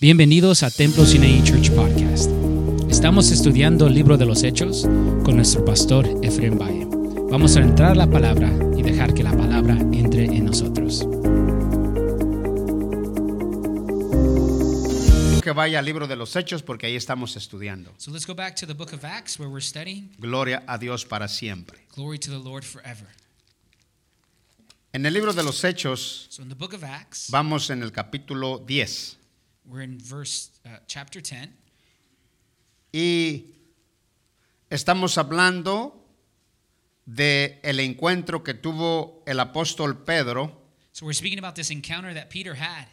Bienvenidos a Templo Sinai Church Podcast. Estamos estudiando el libro de los Hechos con nuestro pastor Efraín Valle. Vamos a entrar a la palabra y dejar que la palabra entre en nosotros. que vaya al libro de los Hechos porque ahí estamos estudiando. So let's go back to the book of Acts where we're studying. Gloria a Dios para siempre. Glory to the Lord forever. En el libro de los Hechos So in the book of Acts, vamos en el capítulo 10 we're in verse uh, chapter 10 y estamos hablando de el encuentro que tuvo el apóstol Pedro So we're speaking about this encounter that Peter had.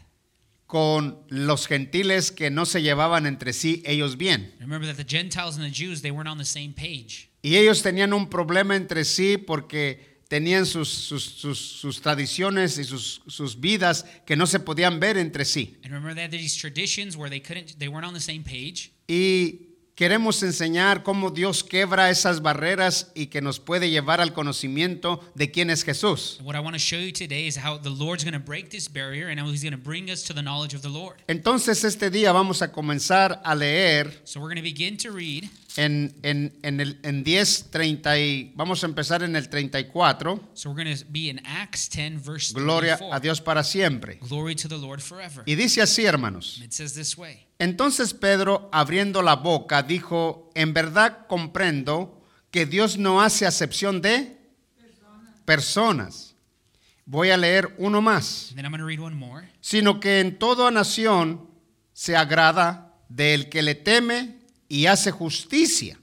con los gentiles que no se llevaban entre sí ellos bien. Remember that the Gentiles and the Jews, they weren't on the same page. Y ellos tenían un problema entre sí porque tenían sus, sus, sus- sus tradiciones y sus, sus vidas que no se podían ver entre sí. And remember they had these traditions where they couldn't they weren't on the same page. Y queremos enseñar cómo Dios quebra esas barreras y que nos puede llevar al conocimiento de quién es Jesús. And what I want to show you today is how the Lord's going to break this barrier and how he's going to bring us to the knowledge of the Lord. Entonces este día vamos a comenzar a leer So we're going to begin to read en, en, en, el, en 10, 30 y vamos a empezar en el 34. So we're going to be in Acts 10 verse Gloria 34. a Dios para siempre. Glory to the Lord forever. Y dice así, hermanos. It says this way. Entonces Pedro, abriendo la boca, dijo, en verdad comprendo que Dios no hace acepción de personas. Voy a leer uno más. Then I'm going to read one more. Sino que en toda nación se agrada del que le teme y hace justicia.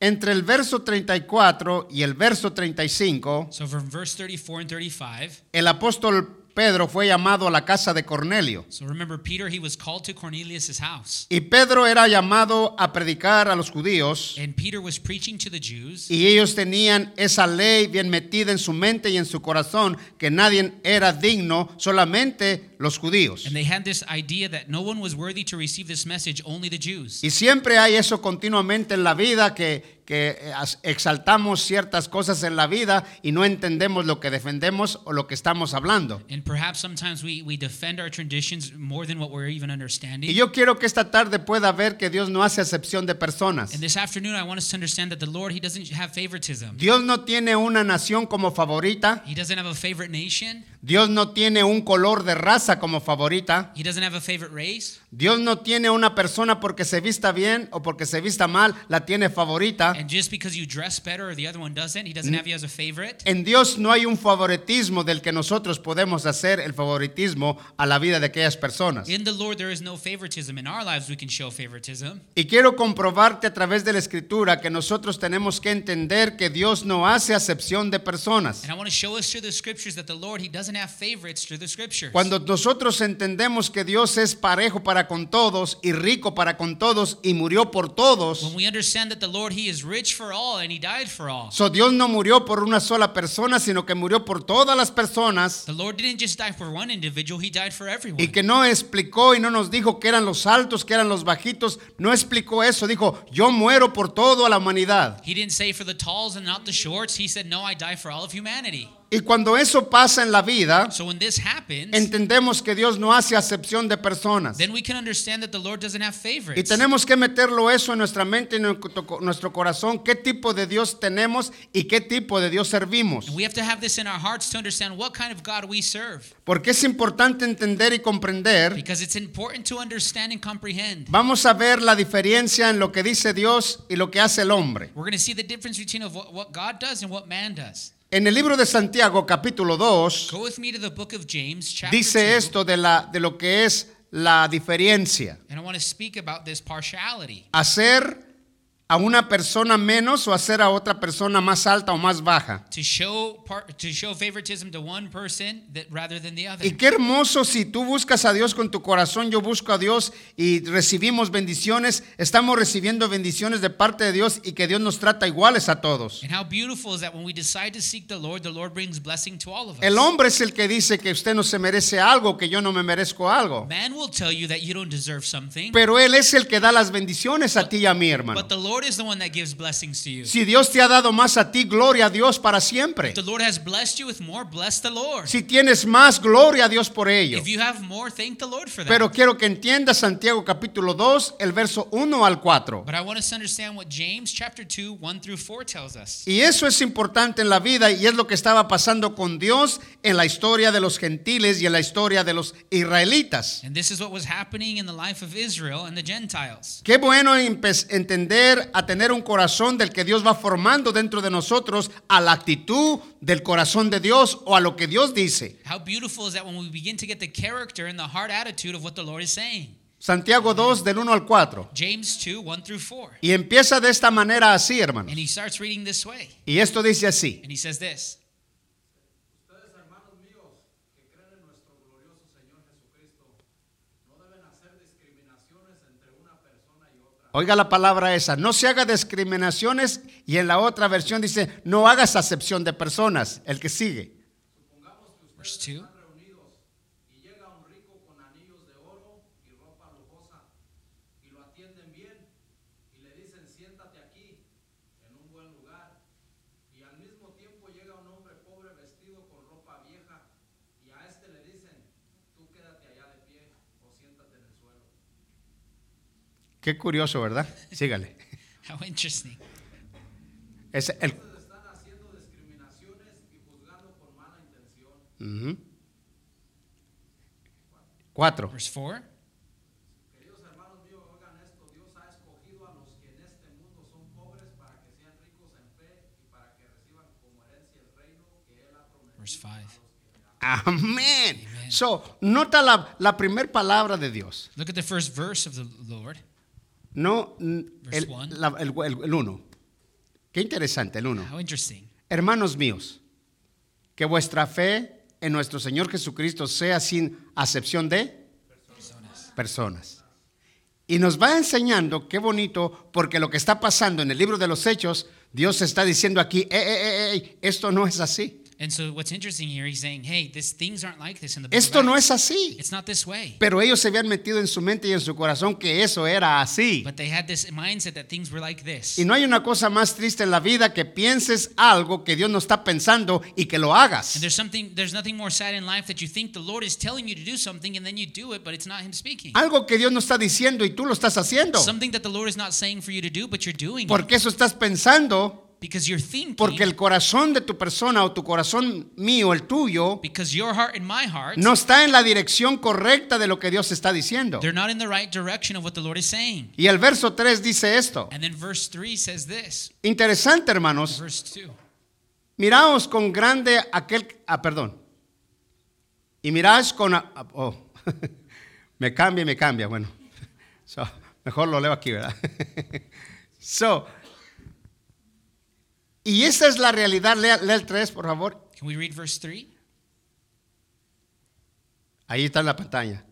Entre el verso 34 y el verso 35, So from verse 34 and 35. el apóstol Pedro fue llamado a la casa de Cornelio. So remember Peter, he was called to Cornelius' house. Y Pedro era llamado a predicar a los judíos And Peter was preaching to the Jews. y ellos tenían esa ley bien metida en su mente y en su corazón que nadie era digno, solamente los judíos. And they had this idea that no one was worthy to receive this message, only the Jews. Y siempre hay eso continuamente en la vida que, que eh, exaltamos ciertas cosas en la vida y no entendemos lo que defendemos o lo que estamos hablando. And perhaps sometimes we, we defend our traditions more than what we're even Y understanding. yo quiero que esta tarde pueda ver que Dios no hace acepción de personas. And this afternoon, I want us to understand that the Lord, He doesn't have favoritism. Dios no tiene una nación como favorita. He doesn't have a favorite nation. Dios no tiene un color de raza como favorita. He doesn't have a favorite race. Dios no tiene una persona porque se vista bien o porque se vista mal, la tiene favorita. And just because you dress better or the other one doesn't, He doesn't have you as a favorite. En Dios no hay un favoritismo del que nosotros podemos hacer el favoritismo a la vida de aquellas personas. In the Lord, there is no favoritism. In our lives, we can show favoritism. Y quiero comprobarte a través de la escritura que nosotros tenemos que entender que Dios no hace acepción de personas. And I want to show us through the scriptures that the Lord, He doesn't have favorites through the scriptures. Cuando nosotros entendemos que Dios es parejo para con todos y rico para con todos y murió por When todos, we understand that the Lord, He is rich for all and He died for all. so Dios no murió por una sola persona, sino que murió por todas las personas The Lord didn't just die for one individual, He died for everyone. y que no explicó y no nos dijo que eran los altos, que eran los bajitos, no explicó eso, dijo, yo muero por toda la humanidad. He didn't say for the talls and not the shorts. He said, No, I die for all of humanity. Y cuando eso pasa en la vida, So when this happens, entendemos que Dios no hace acepción de personas. then we can understand that the Lord doesn't have Y tenemos que meterlo eso en nuestra mente y en nuestro corazón, qué tipo de Dios tenemos y qué tipo de Dios servimos. And we have to have this in our hearts to understand what kind of God we serve. Porque es importante entender y comprender. Because it's important to understand and comprehend. Vamos a ver la diferencia en lo que dice Dios y lo que hace el hombre. We're going to see the difference between of what, what God does and what man does. En el libro de Santiago, capítulo 2, Go with me to the book of James, chapter dice 2, esto de, la, de lo que es la diferencia. and I want to speak about this partiality. Hacer a una persona menos o hacer a otra persona más alta o más baja. To show par, to show favoritism to one person that rather than the other. Y qué hermoso si tú buscas a Dios con tu corazón, yo busco a Dios y recibimos bendiciones, estamos recibiendo bendiciones de parte de Dios y que Dios nos trata iguales a todos. El hombre es el que dice que usted no se merece algo, que yo no me merezco algo. Man will tell you that you don't deserve something, Pero Él es el que da las bendiciones a ti y a mí, hermano. but the Lord Lord is the one that gives blessings to you. Si Dios te ha dado más a ti, gloria a Dios para siempre. If the Lord has blessed you with more, bless the Lord. Si tienes más, gloria a Dios por ello. If you have more, thank the Lord for that. Pero quiero que entiendas Santiago capítulo 2, el verso 1 al 4. but I want us to understand what James chapter 2, 1 through 4 tells us. Y eso es importante en la vida y es lo que estaba pasando con Dios en la historia de los gentiles y en la historia de los israelitas. And this is what was happening in the life of Israel and the Gentiles. Qué bueno entender a tener un corazón del que Dios va formando dentro de nosotros a la actitud del corazón de Dios o a lo que Dios dice. How beautiful is that when we begin to get the character and the heart attitude of what the Lord is saying. Santiago 2 del 1 al 4. James 2, 1 through 4. Y empieza de esta manera así, hermanos. And he starts reading this way. Y esto dice así. And he says this Ustedes, hermanos míos, que creen en nuestro glorioso Señor Jesucristo, no deben hacer discriminaciones entre una persona y otra. Oiga la palabra esa, no se haga discriminaciones y en la otra versión dice, no hagas acepción de personas, el que sigue. verse 2. Están reunidos y llega un rico con anillos de oro y ropa lujosa y lo atienden bien y le dicen siéntate aquí en un buen lugar y al mismo tiempo llega un hombre pobre vestido con ropa vieja y a este le dicen tú quédate allá de pie o siéntate en el suelo. Qué curioso, ¿verdad? Sígale. How interesting. Es el, están haciendo discriminaciones y juzgando con mala intención. Ujú. Cuatro. Verse 4. Queridos hermanos míos, oigan esto, Dios ha escogido a los que en este mundo son pobres para que sean ricos en fe y para que reciban como herencia el reino que Él ha prometido. Verse 5. Amén. So, nota la, la primera palabra de Dios. Look at the first verse of the Lord. No, el, la- el- el- el uno. Qué interesante, el uno. Hermanos míos, que vuestra fe en nuestro Señor Jesucristo sea sin acepción de Personas. personas. Y nos va enseñando, qué bonito, porque lo que está pasando en el libro de los Hechos, Dios está diciendo aquí, "Eh, eh, eh, eh, esto no es así. And so what's interesting here, he's saying, hey, this things aren't like this in the book Esto no es así. It's not this way. Pero ellos se habían metido en su mente y en su corazón que eso era así. But they had this mindset that things were like this. Y no hay una cosa más triste en la vida que pienses algo que Dios no está pensando y que lo And hagas. there's something there's nothing more sad in life that you think the Lord is telling you to do something and then you do it, but it's not him speaking. Algo que Dios no está diciendo y tú lo estás haciendo. Something that the Lord is not saying for you to do, but you're doing it. Porque eso estás pensando, Because you're thinking porque el corazón de tu persona o tu corazón mío, el tuyo, because your heart and my heart no está en la dirección correcta de lo que Dios está diciendo. they're not in the right direction of what the Lord is saying. Y el verso 3 dice esto. And then verse 3 says this. Interesante, hermanos. Verse 2. Miraos con grande aquel... Ah, perdón. Y miraos con... Oh, me cambia me cambia. Bueno, So, mejor lo leo aquí, ¿verdad? so, y esa es la realidad. Lea, lea el 3, por favor. Can we read verse 3? Ahí está en la pantalla.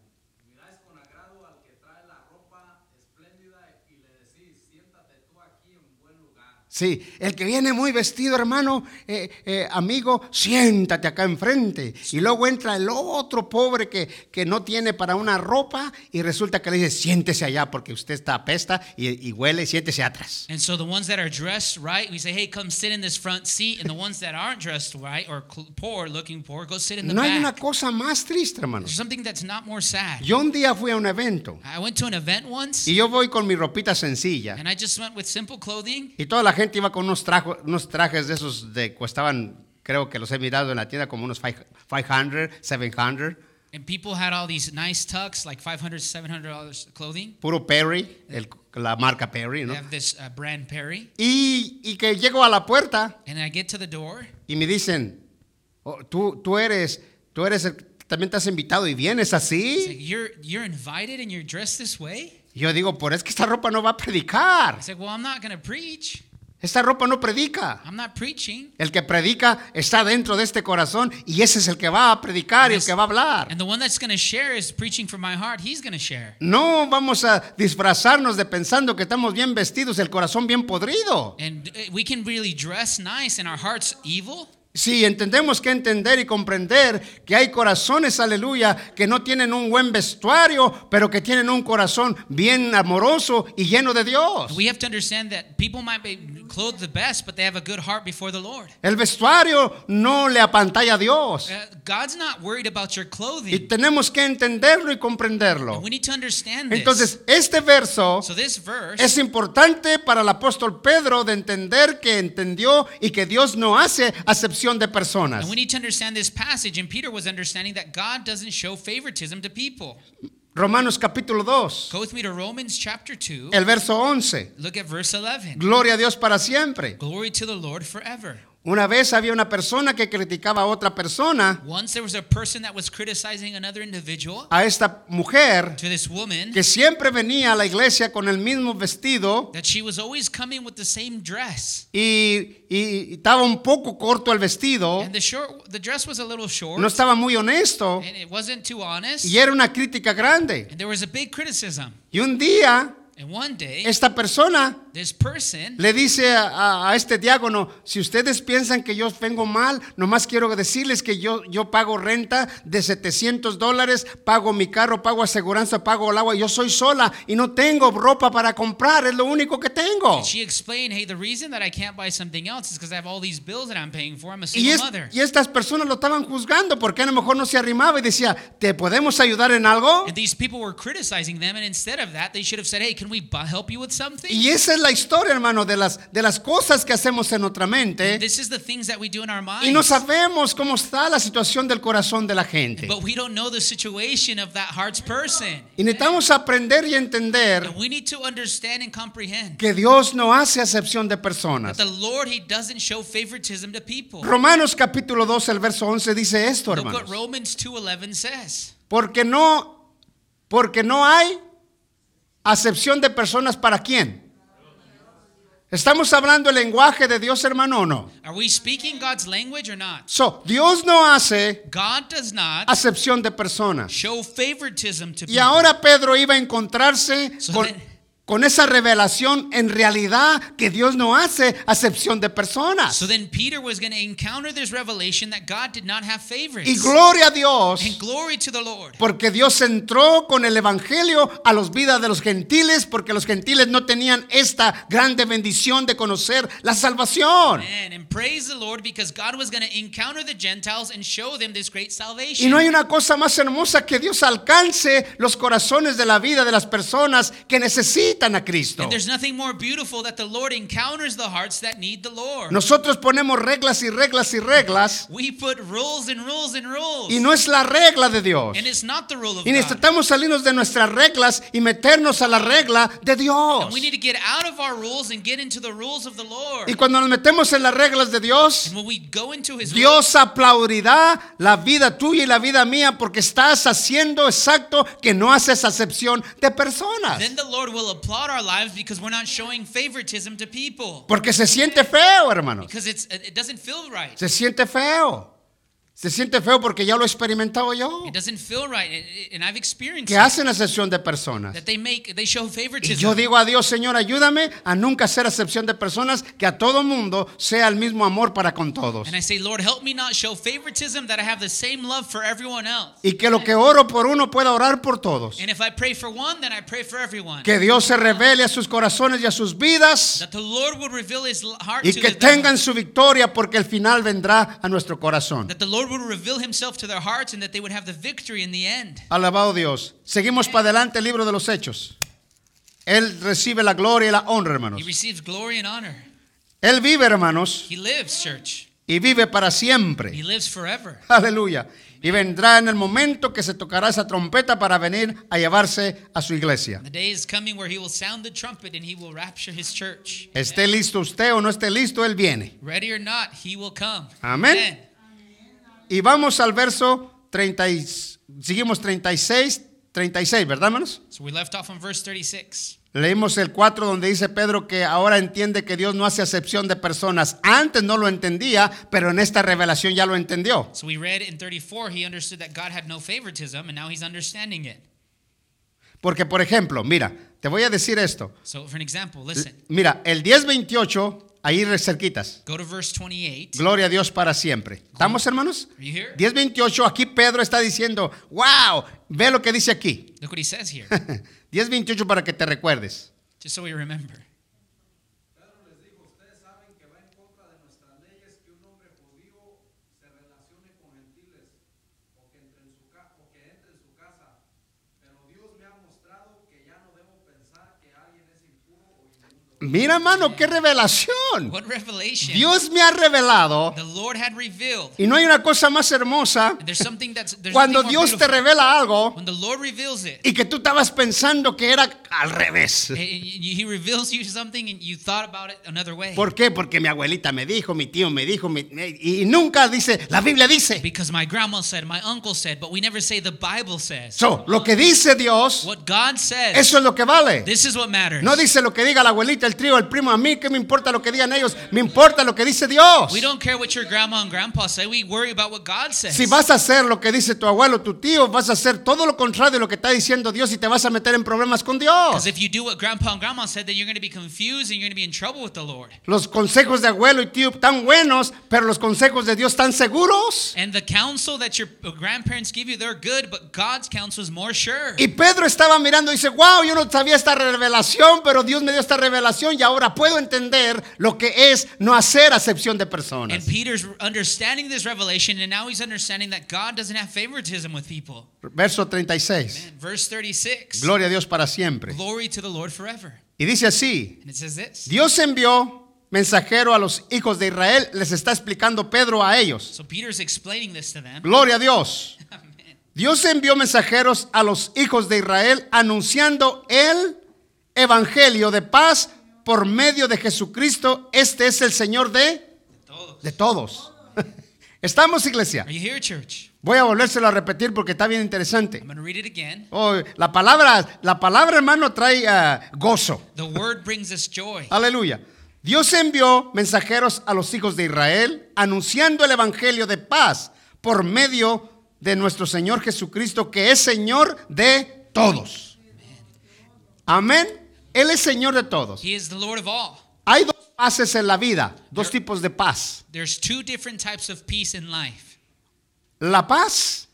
Miráis con agrado al que trae la ropa espléndida y le decís, siéntate tú aquí en buen lugar. Sí, el que viene muy vestido, hermano, eh, eh, amigo, siéntate acá enfrente. Y luego entra el otro pobre que, que no tiene para una ropa y resulta que le dice, siéntese allá porque usted está apesta y, y huele, siéntese atrás. And so the ones that are dressed right, we say, hey, come sit in this front seat. And the ones that aren't dressed right or poor, looking poor, go sit in the No hay una back. cosa más triste, hermano. There's something that's not more sad. Yo un día fui a un evento I went to an event once, y yo voy con mi ropita sencilla and I just went with simple clothing. y toda la gente iba con unos, trajo- unos trajes de esos de costaban, creo que los he mirado en la tienda como unos five- 500, 700, And people had all these nice tucks, like 500 $700 clothing. puro Perry, el- la marca Perry, They ¿no? have this uh, brand Perry. Y, y que llego a la puerta And I get to the door, y me dicen, "Oh, tú, tú eres, tú eres el, también te has invitado y vienes así. like, you're, you're invited and you're dressed this way? Yo digo, pero es que esta ropa no va a predicar. I said, well, I'm not going to preach. Esta ropa no predica. I'm not preaching. El que predica está dentro de este corazón y ese es el que va a predicar y el que va a hablar. And the one that's going to share is preaching from my heart. He's going to share. No vamos a disfrazarnos de pensando que estamos bien vestidos, el corazón bien podrido. And uh, we can really dress nice and our heart's evil. Si entendemos que entender y comprender que hay corazones, aleluya, que no tienen un buen vestuario, pero que tienen un corazón bien amoroso y lleno de Dios. We have to understand that people might be clothed the best, but they have a good heart before the Lord. El vestuario no le apantalla a Dios. Uh, God's not worried about your Y clothing. tenemos que entenderlo y comprenderlo. We need to understand this. Entonces, este verso so this verse es importante para el apóstol Pedro de entender que entendió y que Dios no hace acepción de personas. And we need to understand this passage. And Peter was understanding that God doesn't show favoritism to people. Romanos capítulo 2, Go with me to Romans chapter 2. el verso 11. Look at verse 11. Gloria a Dios para siempre. Glory to the Lord forever. Una vez había una persona que criticaba a otra persona, Once there was a person that was criticizing another individual, a esta mujer, to this woman, que siempre venía a la iglesia con el mismo vestido that she was always coming with the same dress. y, y estaba un poco corto el vestido, And the short the dress was a little short. no estaba muy honesto and it wasn't too honest. y era una crítica grande. And there was a big criticism. Y un día day, esta persona this person le dice a, a- este diácono, si ustedes piensan que yo vengo mal, nomás quiero decirles que yo, yo pago renta de 700 dólares, pago mi carro, pago aseguranza, pago el agua, yo soy sola y no tengo ropa para comprar, es lo único que tengo. And she explained, hey, the reason that I can't buy something else is because I have all these bills that I'm paying for. I'm a Y, single es- mother. y estas personas lo estaban juzgando porque a lo mejor no se arrimaba y decía, ¿te podemos ayudar en algo? And these people were criticizing them, and instead of that, they should have said, hey, can we help you with something? Y esa es la historia, hermano, de las, de las cosas que hacemos en nuestra mente This is the things that we do in our minds. y no sabemos cómo está la situación del corazón de la gente. But we don't know the situation of that heart's person. Y necesitamos aprender y entender And we need to understand and comprehend que Dios no hace acepción de personas. that the Lord, He doesn't show favoritism to people. Romanos capítulo 2, el verso 11 dice esto, Look what hermanos. Romans 2.11 says. Porque no, porque no hay acepción de personas para quién. ¿Estamos hablando el lenguaje de Dios, hermano, o no? Are we speaking God's language or not? So, Dios no hace God does not acepción de personas. show favoritism to Y people. ahora Pedro iba a encontrarse So con, con esa revelación en realidad que Dios no hace acepción de personas. So then Peter was going to encounter this revelation that God did not have favorites. Y gloria a Dios. And glory to the Lord. Porque Dios entró con el Evangelio a los vidas de los gentiles, porque los gentiles no tenían esta grande bendición de conocer la salvación. Man, and praise the Lord because God was going to encounter the Gentiles and show them this great Y salvation. no hay una cosa más hermosa que Dios alcance los corazones de la vida de las personas que necesitan a Cristo. And there's nothing more beautiful that the Lord encounters the hearts that need the Lord. Nosotros ponemos reglas y reglas y reglas We put rules and rules and rules. y no es la regla de Dios. and it's not the rule of Y God. necesitamos salirnos de nuestras reglas y meternos a la regla de Dios. And we need to get out of our rules and get into the rules of the Lord. Y cuando nos metemos en las reglas de Dios, and when we go into His Dios aplaudirá la vida tuya y la vida mía porque estás haciendo exacto que no haces acepción de personas. then the Lord will applaud our lives because we're not showing favoritism to people. Porque se siente feo, hermanos. Because it's it doesn't feel right. Se siente feo. Se siente feo porque ya lo he experimentado yo. It doesn't feel right, and- I've experienced Que hacen acepción de personas. that they make they show Y favoritism. yo digo a Dios, Señor, ayúdame a nunca hacer acepción de personas, que a todo mundo sea el mismo amor para con todos. and I say, Lord, help me not show favoritism, that I have the same love for everyone else. Y que lo que oro por uno pueda orar por todos. And if I pray for one, then I pray for everyone. Que Dios se revele a sus corazones y a sus vidas. That the Lord would reveal His heart Y to que his them. tengan su victoria porque el final vendrá a nuestro corazón. That the Lord would reveal Himself to their hearts, and that they would have the victory in the end. Alabado Dios. Seguimos para adelante el libro de los hechos. Él recibe la gloria y la honra, hermanos. He receives glory and honor. Él vive, hermanos, He lives, church. y vive para He siempre. lives forever. Aleluya. Y vendrá en el momento que se tocará esa trompeta para venir a llevarse a su iglesia. The day is coming where He will sound the trumpet and He will rapture His church. Esté listo usted o no esté listo, Él viene. Ready or not, He will come. Amén. Y vamos al verso 30, y- seguimos 36, 36, ¿verdad, hermanos? So we left off on verse 36. Leímos el 4 donde dice Pedro que ahora entiende que Dios no hace acepción de personas. Antes no lo entendía, pero en esta revelación ya lo entendió. So we read in 34, he understood that God had no favoritism, and now he's understanding it. Porque, por ejemplo, mira, te voy a decir esto. So, for an example, listen. Mira, el 1028 ahí cerquitas. Go to verse 28. Gloria a Dios para siempre. ¿Estamos, hermanos? Are you here? 10.28, aquí Pedro está diciendo, wow, ve lo que dice aquí. Look what he says here, 10.28 para que te recuerdes. just so we remember. Pedro les dijo, ustedes saben que va en contra de nuestras leyes que un hombre judío se relacione con gentiles o que entre en su, ca- o que entre en su casa. Pero Dios me ha mostrado que ya no debo pensar que alguien es impuro o inmundo. Mira, hermano, qué revelación. What revelation? Dios me ha revelado The Lord had revealed. y no hay una cosa más hermosa And there's something that's there's cuando Dios te revela algo When the Lord reveals it, y que tú estabas pensando que era al revés. He reveals you something and you thought about it another way. ¿Por qué? Porque mi abuelita me dijo, mi tío me dijo, mi- y nunca dice, la Biblia dice. Because my grandma said, my uncle said, but we never say the Bible says. So, lo que dice Dios, What God says, eso es lo que vale. this is what matters. No dice lo que diga la abuelita, el trío, el primo, a mí, ¿qué me importa lo que digan ellos? Me importa lo que dice Dios. We don't care what your grandma and grandpa say. We worry about what God says. Si vas a hacer lo que dice tu abuelo, tu tío, vas a hacer todo lo contrario de lo que está diciendo Dios y te vas a meter en problemas con Dios. Because if you do what grandpa and grandma said, then you're going to be confused and you're going to be in trouble with the Lord. Los consejos de abuelo y tío tan buenos, pero los consejos de Dios tan seguros. And the counsel that your grandparents give you, they're good, but God's counsel is more sure. Y Pedro estaba mirando y dice, wow, yo no sabía esta revelación, pero Dios me dio esta revelación y ahora puedo entender lo que es no hacer acepción de And personas. Peter's understanding this revelation, and now he's understanding that God doesn't have favoritism with people. Verso 36. Man, verse 36. Gloria a Dios para siempre. Glory to the Lord forever. Y dice así, And it says this. Dios envió mensajero a los hijos de Israel, les está explicando Pedro a ellos. So Peter's explaining this to them. Gloria a Dios. Amen. Dios envió mensajeros a los hijos de Israel anunciando el evangelio de paz por medio de Jesucristo. Este es el Señor de, Todos. de todos. Estamos, iglesia. Are you here, church? Voy a volvérselo a repetir porque está bien interesante. I'm going to read it again. Oh, la palabra, la palabra, hermano, trae ah, gozo. The word brings us joy. Aleluya. Dios envió mensajeros a los hijos de Israel anunciando el evangelio de paz por medio de nuestro Señor Jesucristo, que es Señor de todos. Amén. Él es Señor de todos. He is the Lord of all. Hay dos paces en la vida, dos tipos de paz. There's two different types of peace in life. La paz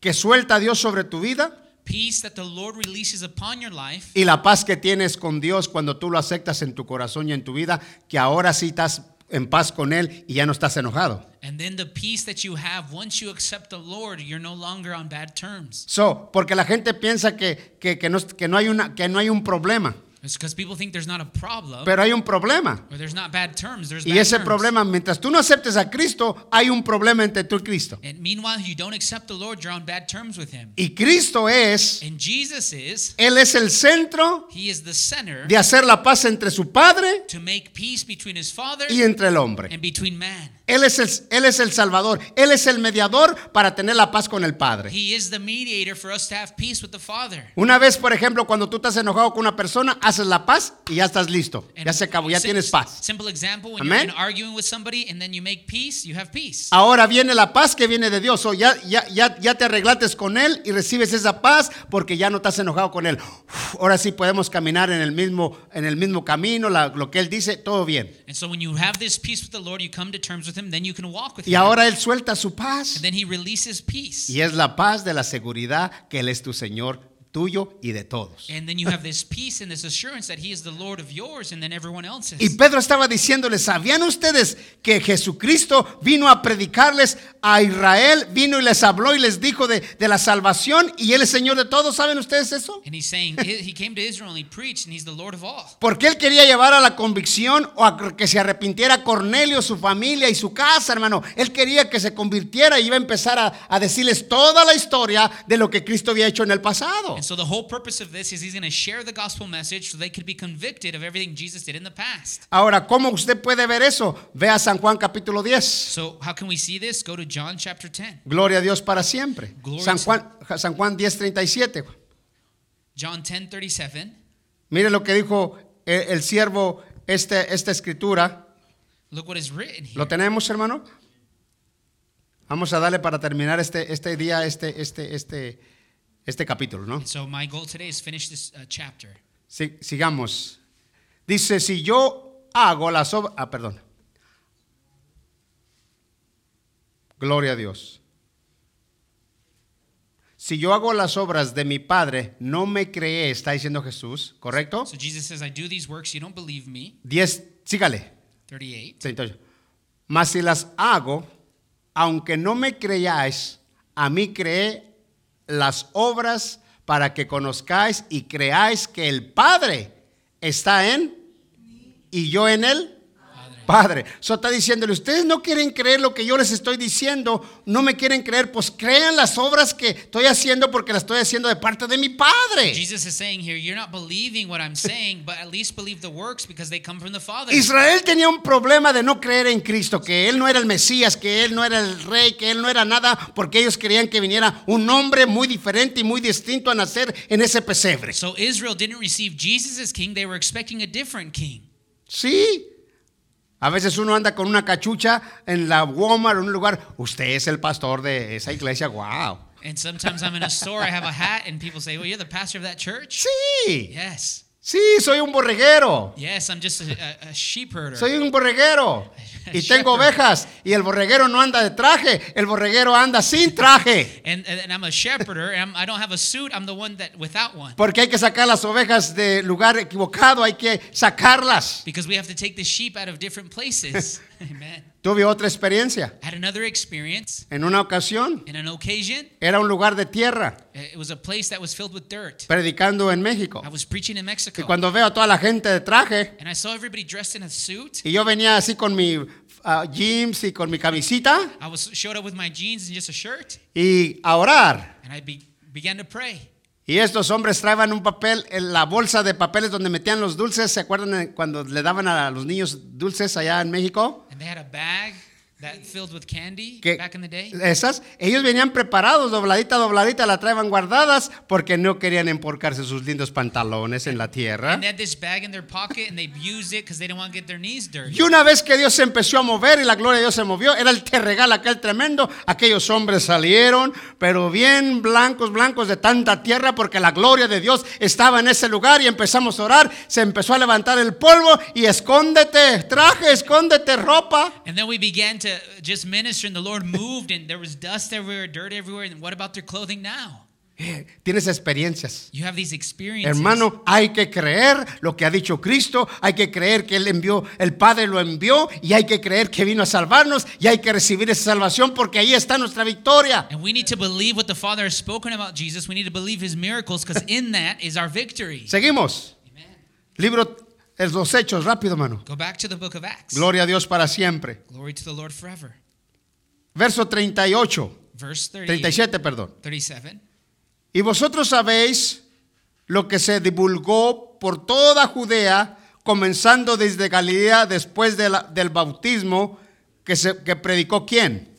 que suelta Dios sobre tu vida Peace that the Lord releases upon your life, y la paz que tienes con Dios cuando tú lo aceptas en tu corazón y en tu vida, que ahora sí estás en paz con Él y ya no estás enojado. and then the peace that you have once you accept the Lord, you're no longer on bad terms. So, porque la gente piensa que, que, que no, que, no hay una, que no hay un problema, It's because people think there's not a problem pero hay un problema. or there's not bad terms. There's Y ese terms. problema, mientras tú no aceptes a Cristo, hay un problema entre tú y Cristo. And meanwhile, you don't accept the Lord, you're on bad terms with Him. Y Cristo es, And Jesus is, Él es el centro He is the center de hacer la paz entre su Padre to make peace between His Father y entre el hombre. Él es, el, él es el Salvador, Él es el mediador para tener la paz con el Padre. He is the mediator for us to have peace with the Father. Una vez, por ejemplo, cuando tú estás enojado con una persona, haces la paz y ya estás listo. And Ya se acabó, ya tienes paz. Simple example: when Amen. you're in arguing with somebody and then you make peace, you have peace. Ahora viene la paz que viene de Dios. O ya, ya, ya, ya te arreglates con Él y recibes esa paz porque ya no estás enojado con Él. Uf, ahora sí podemos caminar en el mismo, en el mismo camino, la- lo que Él dice, todo bien. And so when you have this peace with the Lord, you come to terms with Him, then you can walk with Y Him. ahora Él suelta su paz. And then He releases peace. Y es la paz de la seguridad que Él es tu Señor, tuyo y de todos. And then you have this peace and this assurance that He is the Lord of yours and then everyone else's. Y Pedro estaba diciéndoles, ¿sabían ustedes que Jesucristo vino a predicarles a Israel? Vino y les habló y les dijo de, de la salvación y Él es Señor de todos. ¿Saben ustedes eso? And He's saying He he came to Israel and He preached and He's the Lord of all. Porque Él quería llevar a la convicción o a que se arrepintiera Cornelio, su familia y su casa, hermano. Él quería que se convirtiera y iba a empezar a, a decirles toda la historia de lo que Cristo había hecho en el pasado. And so the whole purpose of this is He's going to share the gospel message so they could be convicted of everything Jesus did in the past. Ahora, ¿cómo usted puede ver eso? Vea San Juan capítulo 10. So how can we see this? Go to John chapter 10. Gloria a Dios para siempre. San Juan, San Juan 10, 37. John 10:37. Mire lo que dijo el, el siervo, este, esta escritura. Look what is written here. ¿Lo tenemos, hermano? Vamos a darle para terminar este, este día, este, este, este, este capítulo, ¿no? So my goal today is finish this uh, chapter. Si- sigamos. Dice, si yo hago las obras, ah, perdón. Gloria a Dios. Si yo hago las obras de mi Padre, no me creé, está diciendo Jesús, ¿correcto? So Jesus says, I do these works, you don't believe me. 10, sígale. 38. 38. Mas si las hago, aunque no me creáis, a mí creé las obras para que conozcáis y creáis que el Padre está en y yo en él. Padre, eso está diciéndole, ustedes no quieren creer lo que yo les estoy diciendo, no me quieren creer, pues crean las obras que estoy haciendo porque las estoy haciendo de parte de mi Padre. Jesus is saying here, you're not believing what I'm saying, but at least believe the works because they come from the Father. Israel tenía un problema de no creer en Cristo, que Él no era el Mesías, que Él no era el rey, que Él no era nada, porque ellos querían que viniera un hombre muy diferente y muy distinto a nacer en ese pesebre. So Israel didn't receive Jesus as king, they were expecting a different king. Sí. A veces uno anda con una cachucha en la Walmart o en un lugar. Usted es el pastor de esa iglesia. Wow. And sometimes I'm in a store, I have a hat, and people say, Well, you're the pastor of that church? Sí. Yes. Sí, soy un borreguero. Yes, I'm just a, a, a sheep herder. Soy un borreguero. Y tengo ovejas. Y el borreguero no anda de traje. El borreguero anda sin traje. and, and, I'm a shepherder, and I don't have a suit, I'm the one that without one. Porque hay que sacar las ovejas del lugar equivocado. Hay que sacarlas. Because we have to take the sheep out of different places. Amen. Tuve otra experiencia. Had another experience En una ocasión in an occasion. era un lugar de tierra. It was a place that was filled with dirt. Predicando en México. I was preaching in Y Mexico. cuando veo a toda la gente de traje. And I saw everybody dressed in a suit. Y yo venía así con mi ah, jeans y con mi camisita. I was showed up with my jeans and just a shirt, y a orar. and I be, began to pray. Y estos hombres traían un papel, en la bolsa de papeles donde metían los dulces. ¿Se acuerdan cuando le daban a los niños dulces allá en México? And they had bag that filled with candy Que back in the day. esas, ellos venían preparados, dobladita, dobladita, la traían guardadas porque no querían emporcarse sus lindos pantalones en la tierra. And they had this bag in their pocket, and they'd use it because they didn't want to get their knees dirty. Y una vez que Dios se empezó a mover y la gloria de Dios se movió, era el te regala aquel tremendo. Aquellos hombres salieron, pero bien blancos, blancos de tanta tierra, porque la gloria de Dios estaba en ese lugar y empezamos a orar. Se empezó a levantar el polvo y escóndete, traje, escóndete, ropa. And then we began to just minister, and the Lord moved, and there was dust everywhere, dirt everywhere. And what about their clothing now? Eh, Tienes experiencias. You have these experiences. Hermano, hay que creer lo que ha dicho Cristo, hay que creer que Él envió, el Padre lo envió y hay que creer que vino a salvarnos y hay que recibir esa salvación porque ahí está nuestra victoria. And we need to believe what the Father has spoken about Jesus. We need to believe his miracles because in that is our victory. Seguimos. Amen. Libro de los Hechos, rápido, hermano. Go back to the book of Acts. Gloria a Dios para siempre. Glory to the Lord forever. Verso 38, Verse 38, 37, perdón. 37. Y vosotros sabéis lo que se divulgó por toda Judea, comenzando desde Galilea después de la- del bautismo que, se, que predicó quién?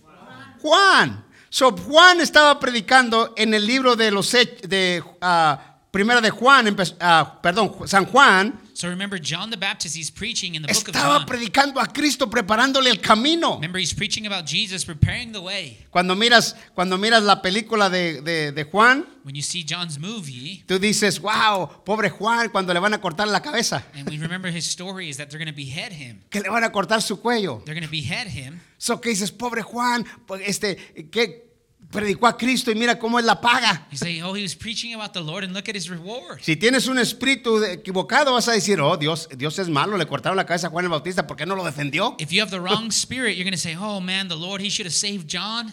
Juan. So, Juan estaba predicando en el libro de los de ah, primera de Juan, ah, perdón, San Juan, So remember, John the Baptist, he's preaching in the book of estaba John. predicando a Cristo, preparándole el camino. Remember, he's preaching about Jesus preparing the way. Cuando miras, cuando miras la película de, de- de Juan, When you see John's movie, tú dices, wow, pobre Juan, cuando le van a cortar la cabeza, and we remember his story is that they're going to behead him. que le van a cortar su cuello. They're going to behead him. So que dices, pobre Juan, pues, este, que predicó a Cristo y mira cómo es la paga. You say, oh, he was preaching about the Lord and look at his reward. Si tienes un espíritu equivocado, vas a decir, oh, Dios, Dios es malo, le cortaron la cabeza a Juan el Bautista, ¿por qué no lo defendió? If you have the wrong spirit, you're going to say, oh man, the Lord, he should have saved John.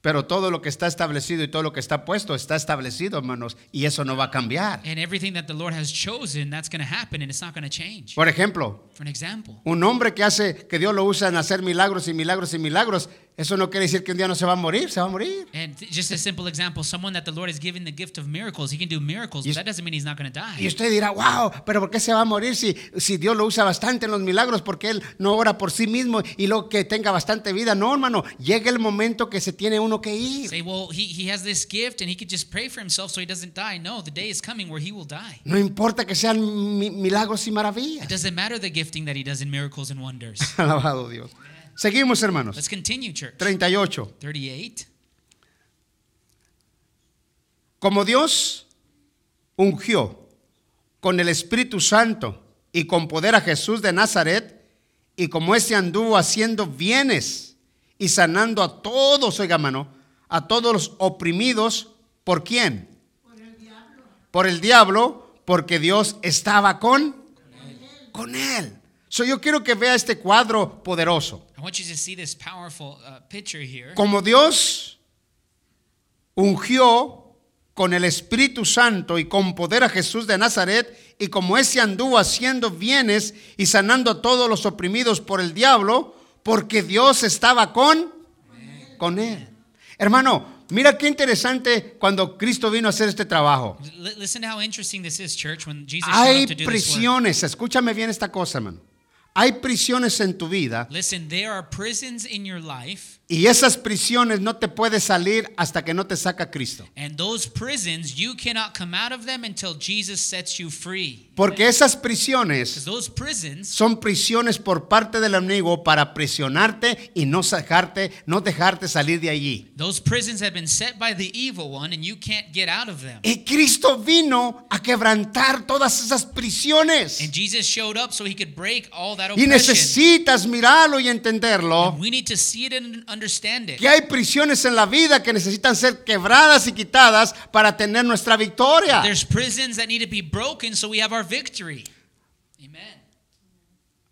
Pero todo lo que está establecido y todo lo que está puesto está establecido, hermanos, y eso no va a cambiar. And everything that the Lord has chosen, that's going to happen and it's not going to change. Por ejemplo, For an example, un hombre que hace, que Dios lo usa en hacer milagros y milagros y milagros, eso no quiere decir que un día no se va a morir, se va a morir. and just a simple example, someone that the Lord has given the gift of miracles, he can do miracles, Y but that doesn't mean he's not going to Y die. usted dirá, wow, pero ¿por qué se va a morir si, si Dios lo usa bastante en los milagros? Porque Él no ora por sí mismo y lo que tenga bastante vida. No, hermano, llega el momento que se tiene uno que ir. Say, well, he, he has this gift and he could just pray for himself so he doesn't die. No, the day is coming where he will die. No importa que sean mi- milagros y maravillas. It doesn't matter the gifting that he does in miracles and wonders. Alabado Dios. Seguimos, hermanos. Let's continue, church. 38. 38. Como Dios ungió con el Espíritu Santo y con poder a Jesús de Nazaret, y como éste anduvo haciendo bienes y sanando a todos, oiga mano, a todos los oprimidos, ¿por quién? Por el diablo, porque Dios estaba con, con él. So, yo quiero que vea este cuadro poderoso. I want you to see this powerful uh, picture here. Como Dios ungió con el Espíritu Santo y con poder a Jesús de Nazaret, y como ese anduvo haciendo bienes y sanando a todos los oprimidos por el diablo, porque Dios estaba con, con él. Hermano, mira qué interesante cuando Cristo vino a hacer este trabajo. L- listen to how interesting this is, church, when Jesus showed Hay prisiones, escúchame bien esta cosa, hermano. Hay prisiones en tu vida Listen, there are prisons in your life, y esas prisiones no te puedes salir hasta que no te saca Cristo. and those prisons, you cannot come out of them until Jesus sets you free. Porque esas prisiones those prisons son prisiones por parte del enemigo para presionarte y no dejarte, no dejarte salir de allí. Those prisons have been set by the evil one, and you can't get out of them. Y Cristo vino a quebrantar todas esas prisiones. And Jesus showed up so he could break all that Y oppression. necesitas mirarlo y entenderlo. We need to see it and understand it. Que hay prisiones en la vida que necesitan ser quebradas y quitadas para tener nuestra victoria. There's prisons that need to be broken so we have our victory. Amen.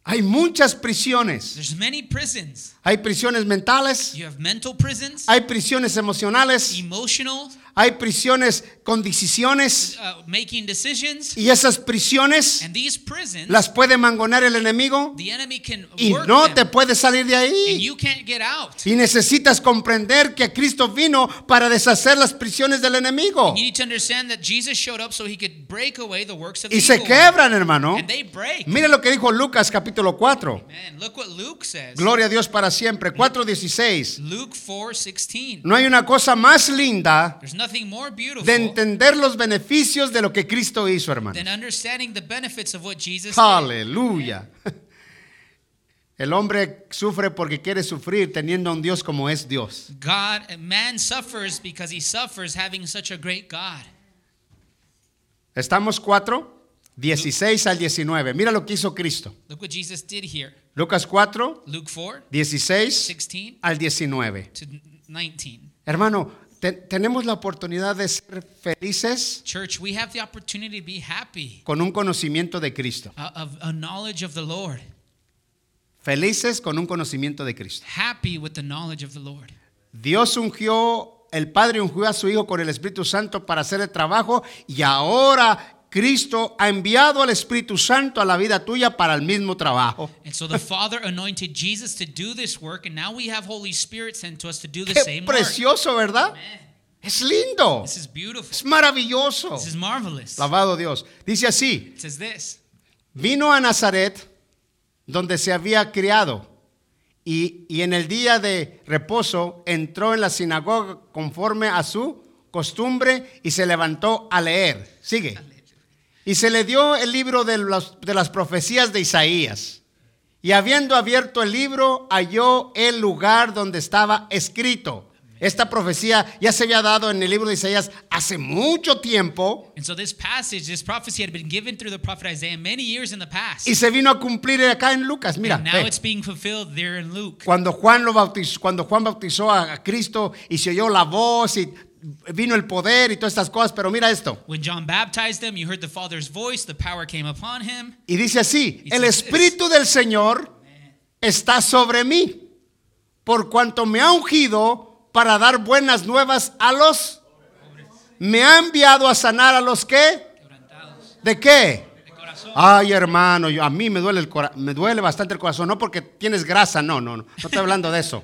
Hay muchas prisiones. There's many prisons. Hay prisiones mentales. You have mental prisons, Hay prisiones emocionales. emotional, Hay prisiones con decisiones. uh, making decisions, Y esas prisiones and these prisons, las puede mangonar el enemigo. the enemy can Y work no them, te puedes salir de and ahí. you can't get out. Y necesitas comprender que Cristo vino para deshacer las prisiones del enemigo. You need to understand that Jesus showed up so he could break away the works of the Y se quebran, hermano. And they break. Mire lo que dijo Lucas capítulo 4. Man, look what Luke says. Gloria a Dios para siempre. 4.16. Luke 4:16. No hay una cosa más linda There's de entender los beneficios de lo que Cristo hizo, hermano. than understanding the benefits of what Jesus did. Aleluya. El hombre sufre porque quiere sufrir teniendo a un Dios como es Dios. God, man suffers because he suffers having such a great God. Estamos 4, 16 al 19. Mira lo que hizo Cristo. Look what Jesus did here. Lucas 4, Luke 4, 16 16 al 19. to 19. Hermano, te- tenemos la oportunidad de ser felices Church, we have the opportunity to be happy con un conocimiento de Cristo. uh, of a knowledge of the Lord. Felices con un conocimiento de Cristo. Happy with the knowledge of the Lord. Dios ungió, el Padre ungió a su Hijo con el Espíritu Santo para hacer el trabajo y ahora Cristo ha enviado al Espíritu Santo a la vida tuya para el mismo trabajo. And so the Father anointed Jesus to do this work, and now we have Holy Spirit sent to us to do the Qué same work. precioso, ¿verdad? Es lindo. This is beautiful. Es maravilloso. This is marvelous. Lavado Dios. Dice así, It says this. vino a Nazaret donde se había criado y, y en el día de reposo entró en la sinagoga conforme a su costumbre y se levantó a leer. Sigue. Y se le dio el libro de, los- de las profecías de Isaías. Y habiendo abierto el libro, halló el lugar donde estaba escrito. Esta profecía ya se había dado en el libro de Isaías hace mucho tiempo And so this passage, this prophecy had been given through the prophet Isaiah many years in the past. y se vino a cumplir acá en Lucas. Mira, and now it's being fulfilled there in Luke. cuando Juan lo bautizó, cuando Juan bautizó a a Cristo y se oyó la voz y vino el poder y todas estas cosas, pero mira esto. When John baptized them, you heard the Father's voice, the power came upon him. Y dice así, He el Espíritu del Señor está sobre mí, por cuanto me ha ungido para dar buenas nuevas a los... Me ha enviado a sanar a los que... ¿De qué? Ay, hermano, yo- a mí me duele, el cora- me duele bastante el corazón, no porque tienes grasa, no, no, no, no estoy hablando de eso.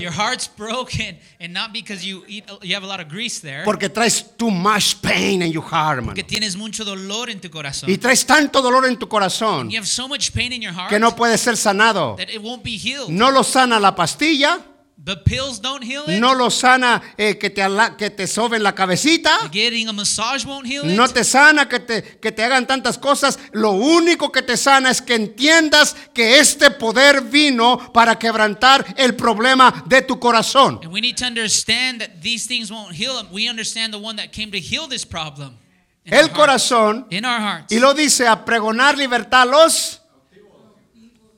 Your heart's broken, and not because you eat, you have a lot of grease there, Porque traes too much pain in your heart, hermano. porque tienes mucho dolor en tu corazón. Y traes tanto dolor en tu corazón You have so much pain in your heart que no puede ser sanado. that it won't be healed. No lo sana la pastilla, The pills don't heal it. no lo sana eh, que, te ala- que te soben la cabecita, Getting a massage won't heal it. no te sana que te, que te hagan tantas cosas. Lo único que te sana es que entiendas que este poder vino para quebrantar el problema de tu corazón. and we need to understand that these things won't heal it. We understand the one that came to heal this problem. in el corazón In our hearts. y lo dice a pregonar libertad a los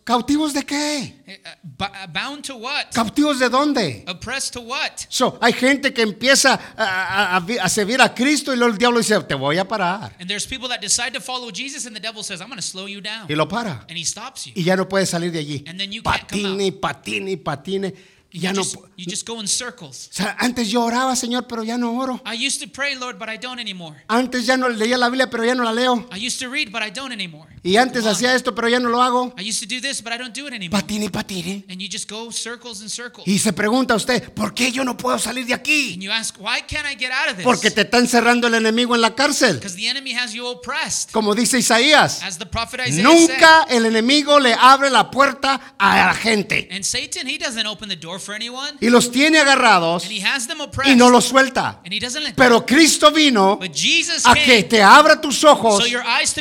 cautivos de qué? Eh, bu- uh, bound to what? ¿Cautivos de dónde? Oppressed to what? So, hay gente que empieza a, a- a vi- a servir a Cristo y luego el diablo dice, te voy a parar. And there's people that decide to follow Jesus, and the devil says, I'm going to slow you down. Y lo para. And he stops you. Y ya no puede salir de allí. And then you can't come Patine patine patine. Y ya You no. just, pu- you just go in circles. O sea, antes yo oraba, Señor, pero ya no oro. I used to pray, Lord, but I don't anymore. Antes ya no leía la Biblia, pero ya no la leo. I used to read, but I don't anymore. Y antes Come on. hacía esto, pero ya no lo hago. I used to do this, but I don't do it anymore. Patine. And you just go circles and circles. Y se pregunta usted, ¿por qué yo no puedo salir de And aquí? you ask, why can't I get out of this? Porque te está encerrando el enemigo en la cárcel. Because the enemy has you oppressed. Como dice Isaías, As the prophet Isaiah nunca said. el enemigo le abre la puerta a la gente. And Satan, he doesn't open the door anyone. Y los tiene agarrados And he has them oppressed. y no los suelta. And he doesn't let Pero Cristo vino a que te abra tus ojos so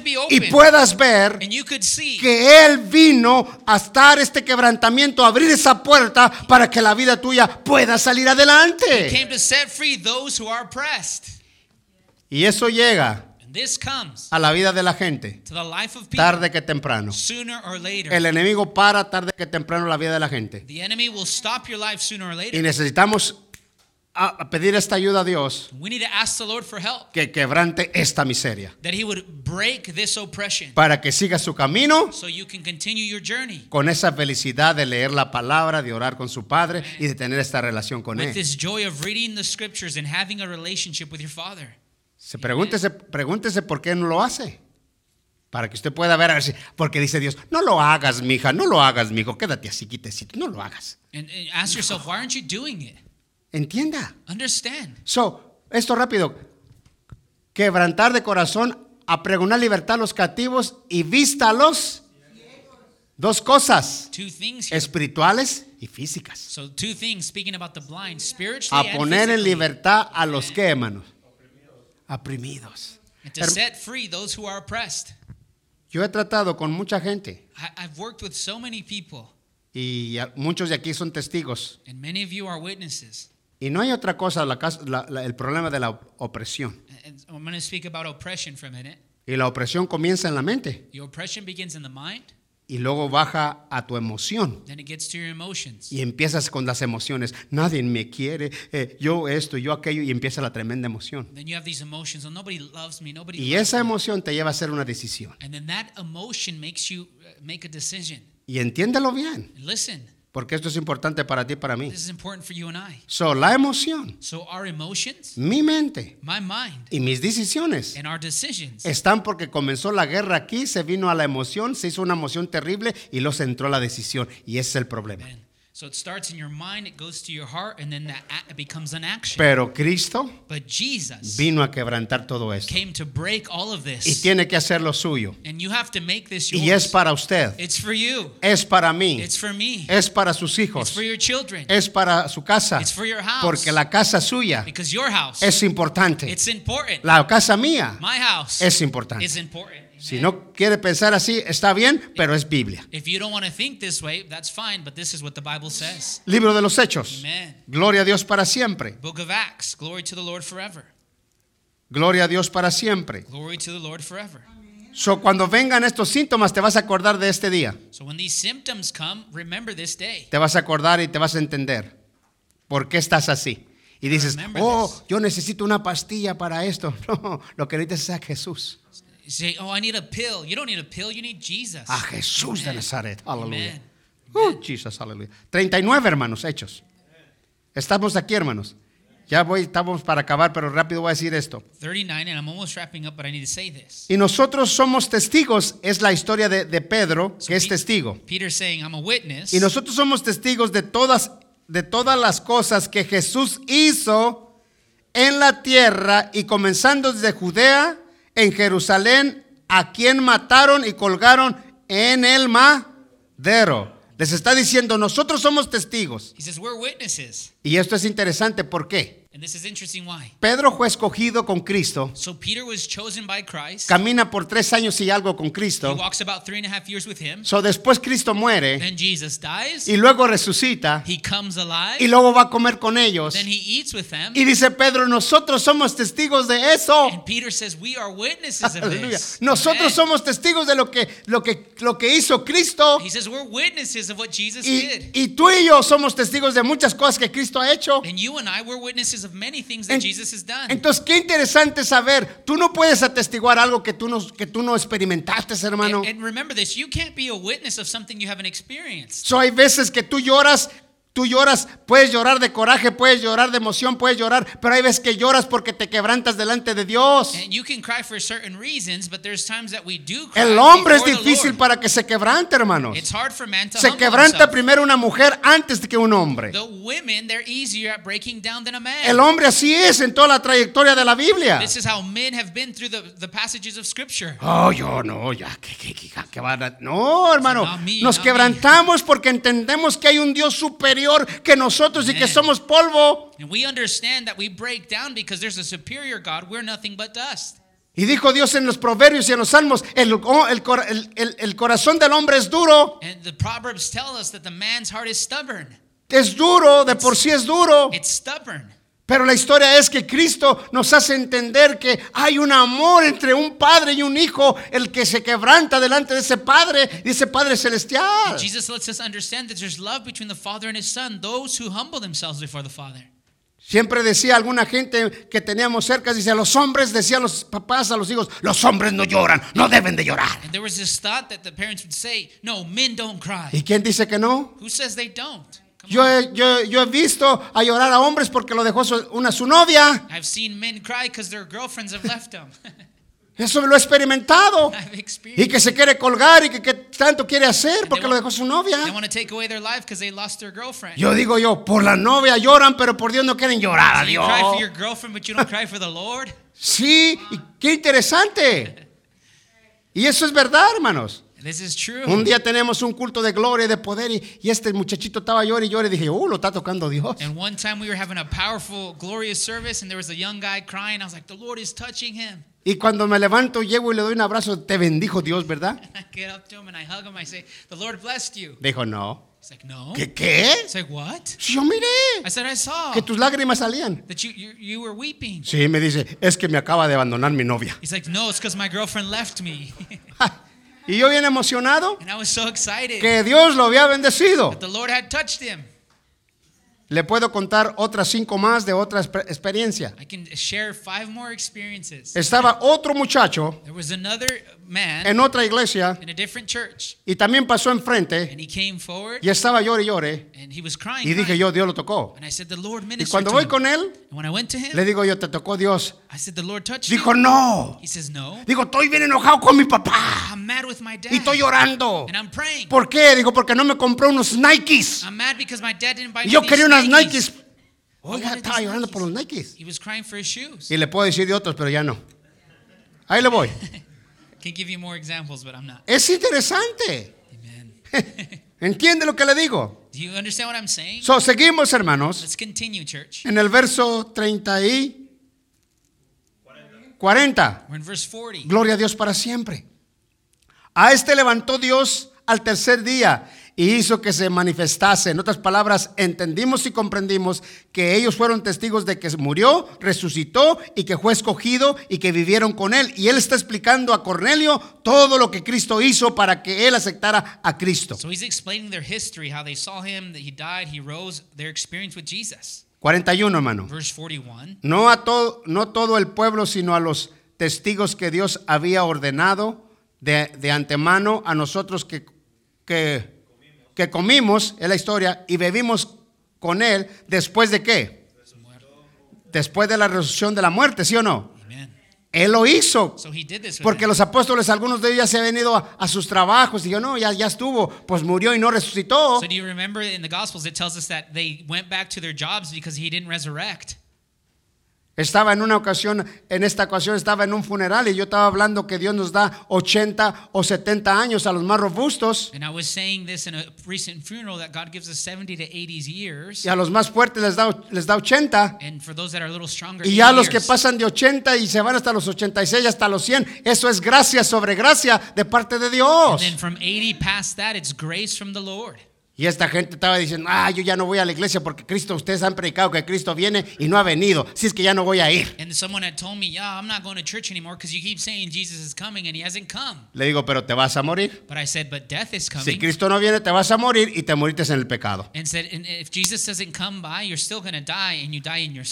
be y open. puedas ver see que Él vino a estar este quebrantamiento, a abrir esa puerta para que la vida tuya pueda salir He adelante. came to set free those who are oppressed. Y eso llega this comes a la vida de la gente, to the life of people tarde que temprano. sooner or later. El enemigo para tarde que temprano la vida de la gente. The enemy will stop your life sooner or Y later. necesitamos a pedir esta ayuda a Dios We need to ask the Lord for help, que quebrante esta miseria that He would break this oppression para que siga su camino so you can continue your journey con esa felicidad de leer la palabra, de orar con su Padre y de tener esta relación con with Él. this joy of reading the scriptures and having a relationship with your Father. Se pregúntese, pregúntese por qué no lo hace. Para que usted pueda ver, porque dice Dios, no lo hagas, mija, no lo hagas, mijo, quédate así, quitecito, no lo hagas. And, and ask yourself, why aren't you doing it? Entienda. Understand. So, esto rápido. Quebrantar de corazón, a pregonar libertad a los cativos y vista a los dos cosas, Two things here. espirituales y físicas. So two things speaking about the blind, spiritually A poner en libertad a los que, hermanos, oprimidos. and to set free those who are oppressed. Yo he tratado con mucha gente I, I've worked with so many people, y muchos de aquí son testigos. and many of you are witnesses. Y no hay otra cosa, la la- el problema de la op- opresión. And I'm going to speak about oppression for a minute. Y la opresión comienza en la mente The oppression begins in the mind, y luego baja a tu emoción. then it gets to your emotions. Y empiezas con las emociones. Nadie me quiere, eh, yo esto, yo aquello, y empieza la tremenda emoción. Then you have these emotions. Oh, nobody loves me. Nobody. Y loves esa me. emoción te lleva a hacer una decisión. And then that emotion makes you uh, make a decision. Y entiéndelo bien, And listen, porque esto es importante para ti y para mí. this is important for you and I. So, la emoción, So our emotions, mi mente my mind, y mis decisiones and our decisions están porque comenzó la guerra aquí, se vino a la emoción, se hizo una emoción terrible y se entró la decisión. Y ese es el problema. So it starts in your mind, it goes to your heart, and then that it becomes an action. Pero Cristo But Jesus vino a quebrantar todo esto. came to break all of Y this. tiene que hacer lo suyo. And you have to make this Y es yours. para usted, It's for you. es para mí, It's for me. es para sus It's hijos, for your children. es para su casa. It's for your house. Porque la casa suya Because your house, es importante. it's important. La casa mía My house es importante. is important. Si no quiere pensar así, está bien, pero es Biblia. If you don't want to think this way, that's fine, but this is what the Bible says. Libro de los Hechos. Amen. Gloria a Dios para siempre. Book of Acts, glory to the Lord forever. Gloria a Dios para siempre. Glory to the Lord forever. So, cuando vengan estos síntomas, te vas a acordar de este día. So when these symptoms come, remember this day. Te vas a acordar y te vas a entender por qué estás así. Y dices, Remember oh, this. yo necesito una pastilla para esto. No, lo que necesitas es a Jesús. Say, "Oh, I need a pill." You don't need a pill. You need Jesus. A Jesús de. Nazaret. Aleluya. Uh, Jesus, aleluya. 39 hermanos, hechos. Estamos aquí, hermanos. Ya voy, estamos para acabar, pero rápido voy a decir esto. 39, and I'm almost wrapping up, but I need to say this. Y nosotros somos testigos, es la historia de, de Pedro, que es testigo. Peter's saying, "I'm a witness." Y nosotros somos testigos de todas, de todas las cosas que Jesús hizo en la tierra y comenzando desde Judea, en Jerusalén, a quien mataron y colgaron en el madero. Les está diciendo, nosotros somos testigos. he says, "We're witnesses." Y esto es interesante, ¿por qué? And this is interesting why. Pedro fue escogido con Cristo, So Peter was chosen by Christ. camina por tres años y algo con He Cristo. walks about three and a half years with him. So, después Cristo muere Then Jesus dies. y luego resucita He comes alive. y luego va a comer con ellos. Then he eats with them. Y dice Pedro, nosotros somos testigos de eso. And Peter says, We are witnesses of this. Nosotros Amen. somos testigos de lo que, lo que, lo que hizo Cristo. He says, We're witnesses of what Jesus Y, did. y tú y yo somos testigos de muchas cosas que Cristo ha hecho. And you and I were witnesses of many things that En- Jesus has done. Entonces, qué interesante saber. Tú no puedes atestiguar algo que tú no, que tú no experimentaste, hermano. And, and remember this you can't be a witness of something you haven't experienced. So, hay veces que tú lloras, tú lloras, puedes llorar de coraje, puedes llorar de emoción, puedes llorar, pero hay veces que lloras porque te quebrantas delante de Dios. El hombre es difícil para que se quebrante, hermanos. It's hard for man to Se quebranta primero una mujer antes que un hombre. The women, they're easier at breaking down than a man. El hombre así es en toda la trayectoria de la Biblia. This is how men have been through the, the passages of Scripture. Oh, yo no, ya, que, que, que, No, hermano, nos quebrantamos porque entendemos que hay un Dios superior que nosotros y que somos polvo. And we understand that we break down because there's a superior God. We're nothing but dust. Y dijo Dios en los proverbios y en los salmos, el, oh, el cor- el- el- el corazón del hombre es duro, And the Proverbs tell us that the man's heart is stubborn. es duro, de por sí es duro. It's stubborn. Pero la historia es que Cristo nos hace entender que hay un amor entre un padre y un hijo, el que se quebranta delante de ese padre y ese padre celestial. Jesus lets us understand that there's love between the Father and His Son, those who humble themselves before the Father. Siempre decía alguna gente que teníamos cerca, dice, los hombres, decían los papás a los hijos, los hombres no lloran, no deben de llorar. And there was this thought that the parents would say, No, men don't cry. ¿Y quién dice que no? Who says they don't? Yo he, yo, yo he visto a llorar a hombres porque lo dejó su- una su novia. I've seen men cry because their girlfriends have left them. Eso lo he experimentado. I've Y que se quiere colgar y que, que tanto quiere hacer porque they lo want- dejó su novia. They want to take away their life because they lost their girlfriend. Yo digo yo, por la novia lloran, pero por Dios no quieren llorar a Dios. cry for your girlfriend, but you don't cry for the Lord. Sí, y qué interesante. Y eso es verdad, hermanos. This is true. Un día tenemos un culto de gloria y de poder y, y este muchachito estaba llorando y llorando y dije, uh, lo está tocando Dios. And one time we were having a powerful, glorious service, and there was a young guy crying. I was like, The Lord is touching him. Y cuando me levanto, llego y le doy un abrazo, te bendijo Dios, ¿verdad? I get up to him and I hug him. I say, The Lord blessed you. Dijo, no. He's like, No. ¿Qué qué? He's like, What? Yo miré I said, I saw que tus lágrimas salían. that you, you, you were weeping. Sí, me dice, es que me acaba de abandonar mi novia. He's like, No, it's because my girlfriend left me. Y yo bien emocionado and I was so excited que Dios lo había bendecido. that the Lord had touched him. Le puedo contar otras cinco más de otra exper- experiencia. I can share five more experiences. Estaba otro muchacho There was another man en otra iglesia in a different church, y también pasó enfrente and he came forward y estaba llore y llore. and he was crying. Y dije yo, Dios lo tocó. And I said, The Lord Y cuando voy con él, And when I went to him, le digo yo, te tocó Dios. I said, The Lord touched Dijo, you. no. He says, No. Digo, estoy bien enojado con mi papá. I'm mad with my dad. Y estoy llorando. And I'm praying. ¿Por qué? Digo, porque no me compró unos Nikes. I'm mad because my dad didn't buy Y yo quería unas Nikes. Oiga, estaba llorando por los Nikes. He was crying for his shoes. Y le puedo decir de otros, pero ya no. Ahí le voy. Can give you more examples, but I'm not. Es interesante. Amen. ¿Entiende lo que le digo? Do you understand what I'm saying? So, seguimos, hermanos, Let's continue, church. en el verso 30 y 40. We're in verse 40. Gloria a Dios para siempre. A este levantó Dios al tercer día y hizo que se manifestase. En otras palabras, entendimos y comprendimos que ellos fueron testigos de que murió, resucitó y que fue escogido y que vivieron con él. Y él está explicando a Cornelio todo lo que Cristo hizo para que él aceptara a Cristo. So he's explaining their history, how they saw him, that he died, he rose, their experience with Jesus. 41, hermano. Verse 41. No a todo, no todo el pueblo, sino a los testigos que Dios había ordenado de, de antemano a nosotros que, que, que comimos, es la historia, y bebimos con él después de qué? Después de la resurrección de la muerte, ¿sí o no? Él lo hizo. Porque los apóstoles, algunos de ellos ya se habían ido a, a sus trabajos y yo no, ya, ya estuvo, pues murió y no resucitó. So do you remember in the Gospels it tells us that they went back to their jobs because he didn't resurrect. Estaba en una ocasión, en esta ocasión estaba en un funeral y yo estaba hablando que Dios nos da 80 o 70 años a los más robustos And I was saying this in a recent funeral that God gives us 70 to 80 years. y a los más fuertes les da, les da 80. And for those that are a little stronger, Y ya 80 los que pasan de 80 y se van hasta los 86, hasta los 100, eso es gracia sobre gracia de parte de Dios. And then from 80 past that, it's grace from the Lord. Y esta gente estaba diciendo, ah, yo ya no voy a la iglesia porque Cristo, ustedes han predicado que Cristo viene y no ha venido. Si es que ya no voy a ir. Le digo, pero te vas a morir. But I said, but death is Si coming. Cristo no viene, te vas a morir y te moriste en el pecado.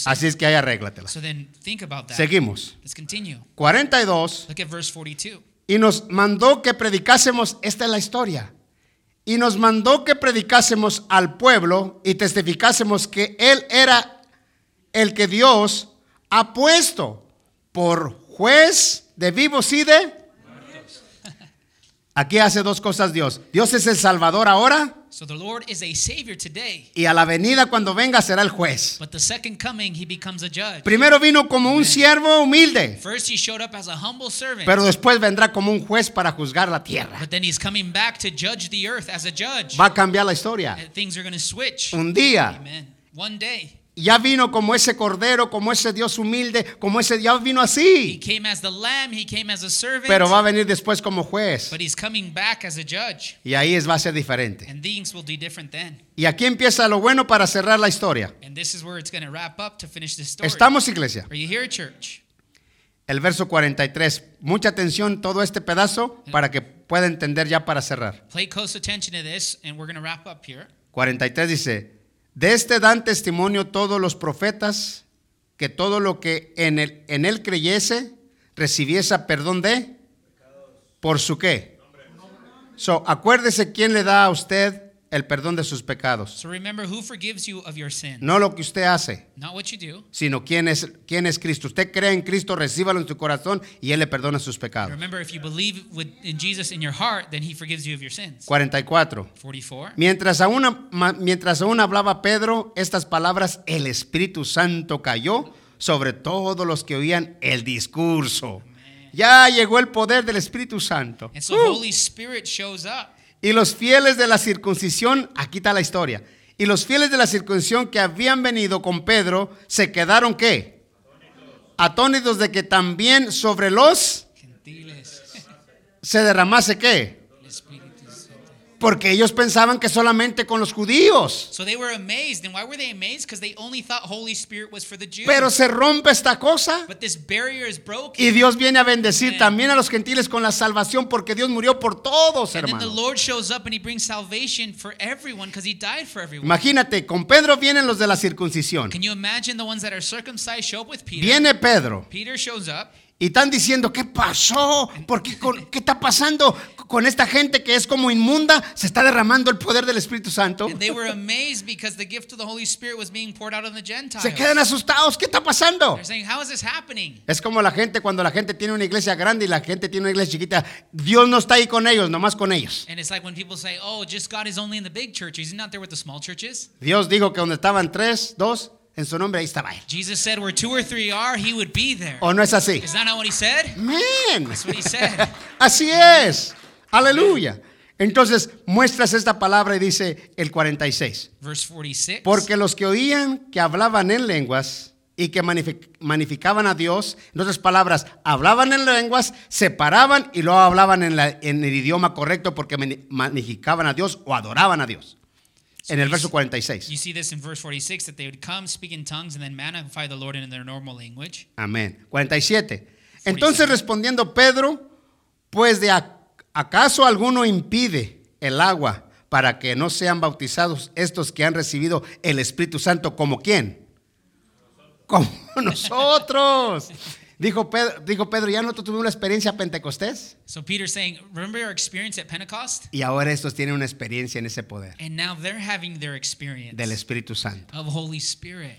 Así es que ahí arréglatela. So then think about that. Seguimos. Let's continue. 42. Look at verse 42. Y nos mandó que predicásemos, esta es la historia. Y nos mandó que predicásemos al pueblo y testificásemos que Él era el que Dios ha puesto por juez de vivos y de... Aquí hace dos cosas Dios. Dios es el Salvador ahora So the Lord is a savior today, y a la venida cuando venga será el juez. but the second coming, he becomes a judge. Primero vino como un siervo humilde, First, he showed up as a humble servant, pero después vendrá como un juez para juzgar la tierra. but then he's coming back to judge the earth as a judge. Va a cambiar la historia. And Things are going to switch. Un día Amen. One day, ya vino como ese cordero, como ese Dios humilde, como ese ya vino he así. came as the lamb, he came as a servant, Pero va a venir después como juez. but he's coming back as a judge. Y ahí es, va a ser diferente. And things will be different then. Y aquí empieza lo bueno para cerrar la historia. And this is where it's going to wrap up to finish this story. Estamos, iglesia. Are you here, church? El verso 43. Mucha atención todo este pedazo para que pueda entender ya para cerrar. Pay close attention to this, and we're going to wrap up here. 43 dice, de este dan testimonio todos los profetas que todo lo que en él, creyese recibiese perdón de por su qué. So, acuérdese quién le da a usted el perdón de sus pecados. So remember who forgives you of your sin, No lo que usted hace, not what you do. sino quién es, quién es Cristo. Usted cree en Cristo, recíbalo en su corazón y Él le perdona sus pecados. Remember, if you believe with, in Jesus in your heart, then He forgives you of your sins. 44. 44. Mientras aún, mientras aún hablaba Pedro estas palabras, el Espíritu Santo cayó sobre todos los que oían el discurso. Ya llegó el poder del Espíritu Santo. And so Uh. Holy Spirit shows up. Y los fieles de la circuncisión, aquí está la historia. Y los fieles de la circuncisión que habían venido con Pedro se quedaron qué? Atónitos de que también sobre los Gentiles. se derramase qué? Porque ellos pensaban que solamente con los judíos. So they were amazed. And why were they amazed? Because they only thought Holy Spirit was for the Jews. Pero se rompe esta cosa. but this barrier is broken. Y Dios viene a bendecir también a los gentiles con la salvación porque Dios murió por todos, and then the hermano. Lord shows up and He brings salvation for everyone because He died for everyone. Imagínate, con Pedro vienen los de la circuncisión. Can you imagine the ones that are circumcised show up with Peter? Viene Pedro Peter shows up. Y están diciendo, ¿qué pasó? ¿Por qué, con- ¿Qué está pasando con esta gente que es como inmunda? Se está derramando el poder del Espíritu Santo. And they were amazed because the gift of the Holy Spirit was being poured out on the Gentiles. Se quedan asustados, ¿qué está pasando? Saying, How is this happening? Es como la gente cuando la gente tiene una iglesia grande y la gente tiene una iglesia chiquita. Dios no está ahí con ellos, nomás con ellos. And it's like when people say, Oh, just God is only in the big churches. He's not there with the small churches. Dios dijo que donde estaban tres, dos, en su nombre ahí estaba él. Jesus said, Where two or three are, He would be there. ¿O no es así? Is that not what He said? Man. That's what He said. Así es. Aleluya. Entonces muestras esta palabra y dice el 46. Verse 46. Porque los que oían que hablaban en lenguas y que magnific- magnificaban a Dios, en otras palabras, hablaban en lenguas, se paraban y luego hablaban en, la- en el idioma correcto porque magnificaban a Dios o adoraban a Dios. En el verso You 46. see this in verse 46 that they would come, speak in tongues, and then magnify the Lord in their normal language. Amén. 47. Entonces respondiendo Pedro, pues de ac- acaso alguno impide el agua para que no sean bautizados estos que han recibido el Espíritu Santo como quién? Como nosotros. Dijo Pedro, dijo Pedro, ya nosotros tuvimos la experiencia pentecostés So Peter's saying, Remember our experience at Pentecost? y ahora estos tienen una experiencia en ese poder And now they're having their experience del Espíritu Santo. of Holy Spirit.